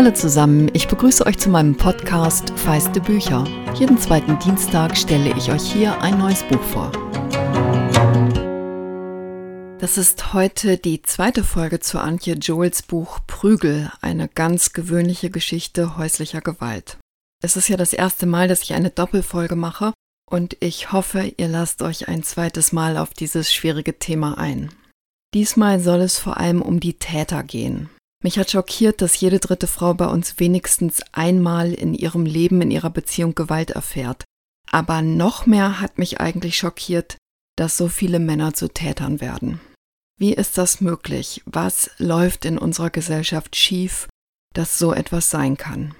Hallo zusammen, ich begrüße euch zu meinem Podcast Feiste Bücher. Jeden zweiten Dienstag stelle ich euch hier ein neues Buch vor. Das ist heute die zweite Folge zu Antje Joels Buch Prügel, eine ganz gewöhnliche Geschichte häuslicher Gewalt. Es ist ja das erste Mal, dass ich eine Doppelfolge mache und ich hoffe, ihr lasst euch ein zweites Mal auf dieses schwierige Thema ein. Diesmal soll es vor allem um die Täter gehen. Mich hat schockiert, dass jede dritte Frau bei uns wenigstens einmal in ihrem Leben, in ihrer Beziehung Gewalt erfährt. Aber noch mehr hat mich eigentlich schockiert, dass so viele Männer zu Tätern werden. Wie ist das möglich? Was läuft in unserer Gesellschaft schief, dass so etwas sein kann?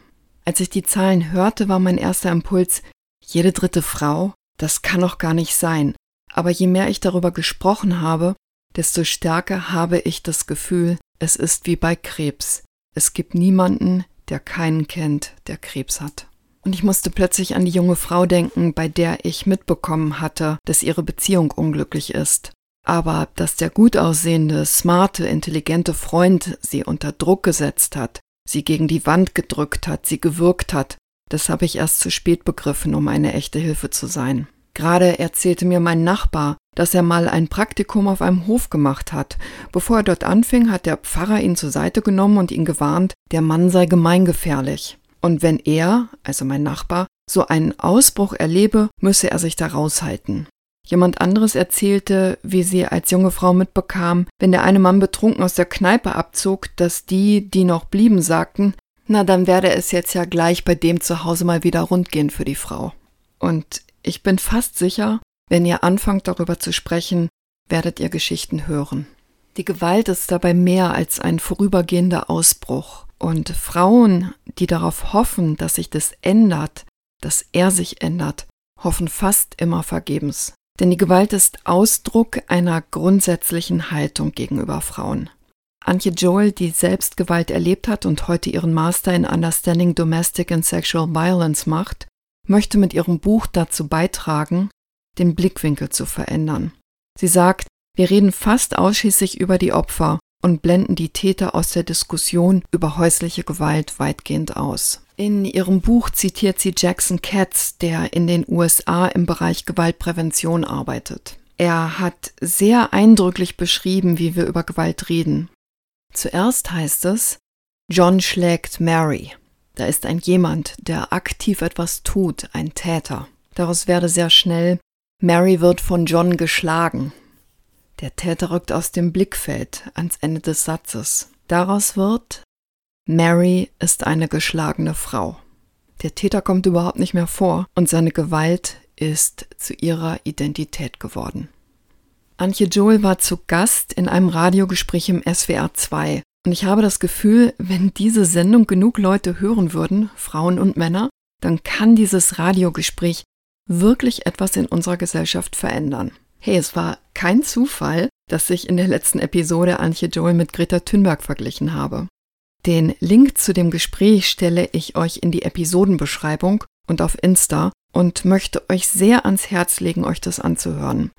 Als ich die Zahlen hörte, war mein erster Impuls, jede dritte Frau? Das kann doch gar nicht sein. Aber je mehr ich darüber gesprochen habe, desto stärker habe ich das Gefühl, es ist wie bei Krebs. Es gibt niemanden, der keinen kennt, der Krebs hat. Und ich musste plötzlich an die junge Frau denken, bei der ich mitbekommen hatte, dass ihre Beziehung unglücklich ist. Aber dass der gut aussehende, smarte, intelligente Freund sie unter Druck gesetzt hat, sie gegen die Wand gedrückt hat, sie gewürgt hat, das habe ich erst zu spät begriffen, um eine echte Hilfe zu sein. Gerade erzählte mir mein Nachbar, dass er mal ein Praktikum auf einem Hof gemacht hat. Bevor er dort anfing, hat der Pfarrer ihn zur Seite genommen und ihn gewarnt, der Mann sei gemeingefährlich. Und wenn er, also mein Nachbar, so einen Ausbruch erlebe, müsse er sich da raushalten. Jemand anderes erzählte, wie sie als junge Frau mitbekam, wenn der eine Mann betrunken aus der Kneipe abzog, dass die, die noch blieben, sagten, na dann werde es jetzt ja gleich bei dem zu Hause mal wieder rund gehen für die Frau. Und ich bin fast sicher, wenn ihr anfangt darüber zu sprechen, werdet ihr Geschichten hören. Die Gewalt ist dabei mehr als ein vorübergehender Ausbruch. Und Frauen, die darauf hoffen, dass sich das ändert, dass er sich ändert, hoffen fast immer vergebens. Denn die Gewalt ist Ausdruck einer grundsätzlichen Haltung gegenüber Frauen. Antje Joel, die selbst Gewalt erlebt hat und heute ihren Master in Understanding Domestic and Sexual Violence macht, möchte mit ihrem Buch dazu beitragen, den Blickwinkel zu verändern. Sie sagt, wir reden fast ausschließlich über die Opfer und blenden die Täter aus der Diskussion über häusliche Gewalt weitgehend aus. In ihrem Buch zitiert sie Jackson Katz, der in den USA im Bereich Gewaltprävention arbeitet. Er hat sehr eindrücklich beschrieben, wie wir über Gewalt reden. Zuerst heißt es, John schlägt Mary. Da ist ein jemand, der aktiv etwas tut, ein Täter. Daraus werde sehr schnell, Mary wird von John geschlagen. Der Täter rückt aus dem Blickfeld ans Ende des Satzes. Daraus wird, Mary ist eine geschlagene Frau. Der Täter kommt überhaupt nicht mehr vor und seine Gewalt ist zu ihrer Identität geworden. Antje Joel war zu Gast in einem Radiogespräch im SWR 2 und ich habe das Gefühl, wenn diese Sendung genug Leute hören würden, Frauen und Männer, dann kann dieses Radiogespräch wirklich etwas in unserer Gesellschaft verändern. Hey, es war kein Zufall, dass ich in der letzten Episode Antje Joel mit Greta Thunberg verglichen habe. Den Link zu dem Gespräch stelle ich euch in die Episodenbeschreibung und auf Insta und möchte euch sehr ans Herz legen, euch das anzuhören.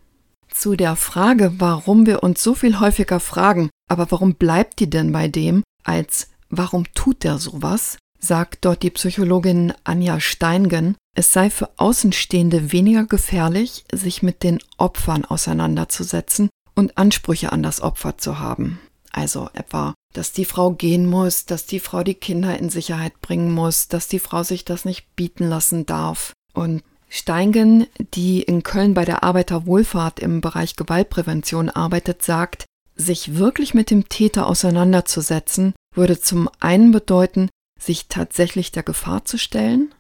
Zu der Frage, warum wir uns so viel häufiger fragen, aber warum bleibt die denn bei dem, als warum tut der sowas, sagt dort die Psychologin Anja Steingen, es sei für Außenstehende weniger gefährlich, sich mit den Opfern auseinanderzusetzen und Ansprüche an das Opfer zu haben. Also etwa, dass die Frau gehen muss, dass die Frau die Kinder in Sicherheit bringen muss, dass die Frau sich das nicht bieten lassen darf. Und Steingen, die in Köln bei der Arbeiterwohlfahrt im Bereich Gewaltprävention arbeitet, sagt, sich wirklich mit dem Täter auseinanderzusetzen, würde zum einen bedeuten, sich tatsächlich der Gefahr zu stellen,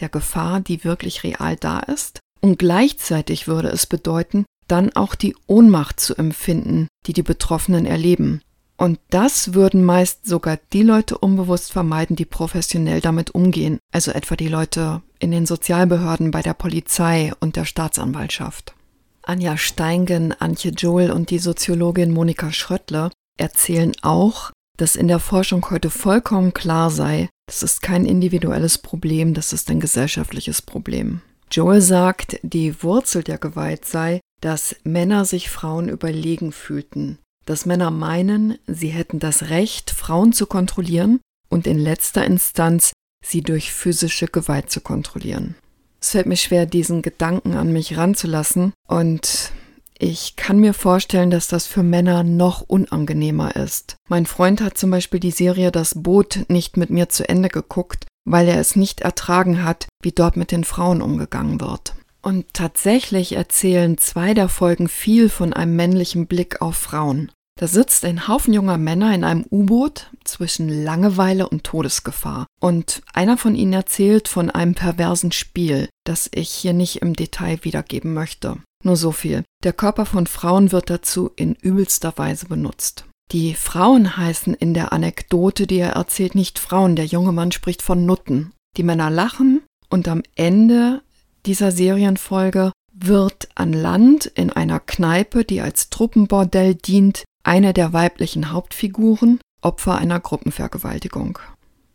der Gefahr, die wirklich real da ist, und gleichzeitig würde es bedeuten, dann auch die Ohnmacht zu empfinden, die die Betroffenen erleben. Und das würden meist sogar die Leute unbewusst vermeiden, die professionell damit umgehen, also etwa die Leute in den Sozialbehörden, bei der Polizei und der Staatsanwaltschaft. Anja Steingen, Antje Joel und die Soziologin Monika Schröttle erzählen auch, dass in der Forschung heute vollkommen klar sei, das ist kein individuelles Problem, das ist ein gesellschaftliches Problem. Joel sagt, die Wurzel der Gewalt sei, dass Männer sich Frauen überlegen fühlten, dass Männer meinen, sie hätten das Recht, Frauen zu kontrollieren und in letzter Instanz sie durch physische Gewalt zu kontrollieren. Es fällt mir schwer, diesen Gedanken an mich ranzulassen und ich kann mir vorstellen, dass das für Männer noch unangenehmer ist. Mein Freund hat zum Beispiel die Serie Das Boot nicht mit mir zu Ende geguckt, weil er es nicht ertragen hat, wie dort mit den Frauen umgegangen wird. Und tatsächlich erzählen zwei der Folgen viel von einem männlichen Blick auf Frauen. Da sitzt ein Haufen junger Männer in einem U-Boot zwischen Langeweile und Todesgefahr. Und einer von ihnen erzählt von einem perversen Spiel, das ich hier nicht im Detail wiedergeben möchte. Nur so viel. Der Körper von Frauen wird dazu in übelster Weise benutzt. Die Frauen heißen in der Anekdote, die er erzählt, nicht Frauen. Der junge Mann spricht von Nutten. Die Männer lachen und am Ende dieser Serienfolge wird an Land in einer Kneipe, die als Truppenbordell dient, eine der weiblichen Hauptfiguren Opfer einer Gruppenvergewaltigung.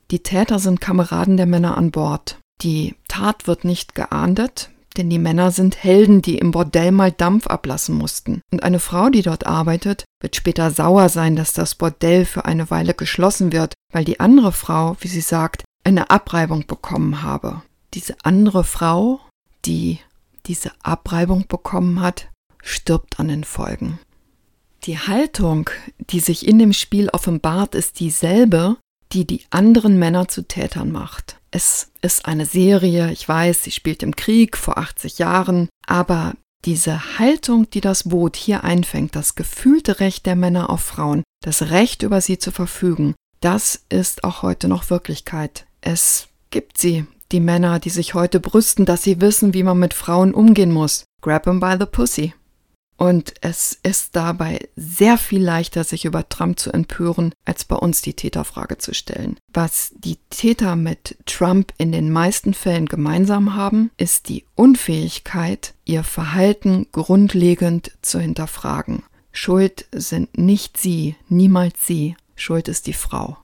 Die Täter sind Kameraden der Männer an Bord. Die Tat wird nicht geahndet, denn die Männer sind Helden, die im Bordell mal Dampf ablassen mussten. Und eine Frau, die dort arbeitet, wird später sauer sein, dass das Bordell für eine Weile geschlossen wird, weil die andere Frau, wie sie sagt, eine Abreibung bekommen habe. Diese andere Frau, die diese Abreibung bekommen hat, stirbt an den Folgen. Die Haltung, die sich in dem Spiel offenbart, ist dieselbe, die die anderen Männer zu Tätern macht. Es ist eine Serie, ich weiß, sie spielt im Krieg vor 80 Jahren, aber diese Haltung, die das Boot hier einfängt, das gefühlte Recht der Männer auf Frauen, das Recht über sie zu verfügen, das ist auch heute noch Wirklichkeit. Es gibt sie, die Männer, die sich heute brüsten, dass sie wissen, wie man mit Frauen umgehen muss. Grab 'em by the pussy. Und es ist dabei sehr viel leichter, sich über Trump zu empören, als bei uns die Täterfrage zu stellen. Was die Täter mit Trump in den meisten Fällen gemeinsam haben, ist die Unfähigkeit, ihr Verhalten grundlegend zu hinterfragen. Schuld sind nicht sie, niemals sie, Schuld ist die Frau.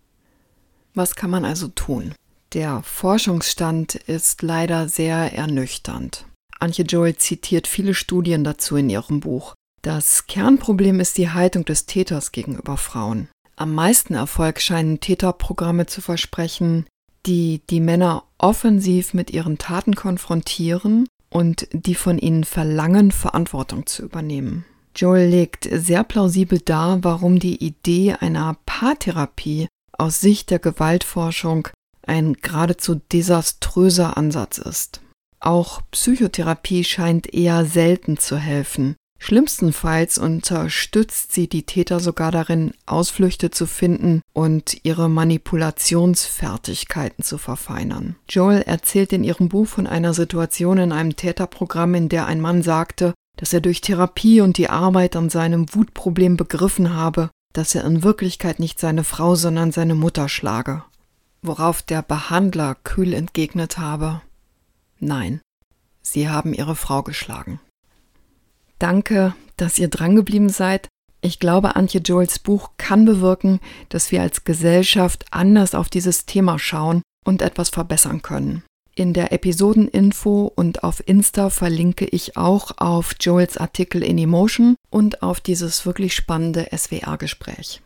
Was kann man also tun? Der Forschungsstand ist leider sehr ernüchternd. Antje Joel zitiert viele Studien dazu in ihrem Buch. Das Kernproblem ist die Haltung des Täters gegenüber Frauen. Am meisten Erfolg scheinen Täterprogramme zu versprechen, die die Männer offensiv mit ihren Taten konfrontieren und die von ihnen verlangen, Verantwortung zu übernehmen. Joel legt sehr plausibel dar, warum die Idee einer Paartherapie aus Sicht der Gewaltforschung ein geradezu desaströser Ansatz ist. Auch Psychotherapie scheint eher selten zu helfen. Schlimmstenfalls unterstützt sie die Täter sogar darin, Ausflüchte zu finden und ihre Manipulationsfertigkeiten zu verfeinern. Joel erzählt in ihrem Buch von einer Situation in einem Täterprogramm, in der ein Mann sagte, dass er durch Therapie und die Arbeit an seinem Wutproblem begriffen habe, dass er in Wirklichkeit nicht seine Frau, sondern seine Mutter schlage. Worauf der Behandler kühl entgegnet habe, Nein, Sie haben Ihre Frau geschlagen. Danke, dass ihr drangeblieben seid. Ich glaube, Antje Joels Buch kann bewirken, dass wir als Gesellschaft anders auf dieses Thema schauen und etwas verbessern können. In der Episodeninfo und auf Insta verlinke ich auch auf Joels Artikel in Emotion und auf dieses wirklich spannende SWR-Gespräch.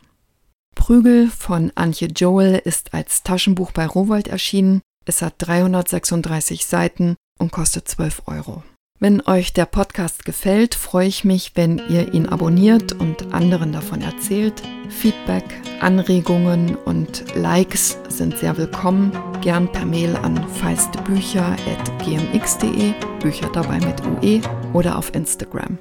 Prügel von Antje Joel ist als Taschenbuch bei Rowold erschienen. Es hat 336 Seiten und kostet 12 Euro. Wenn euch der Podcast gefällt, freue ich mich, wenn ihr ihn abonniert und anderen davon erzählt. Feedback, Anregungen und Likes sind sehr willkommen. Gern per Mail an feistebücher.gmx.de, Bücher dabei mit UE oder auf Instagram.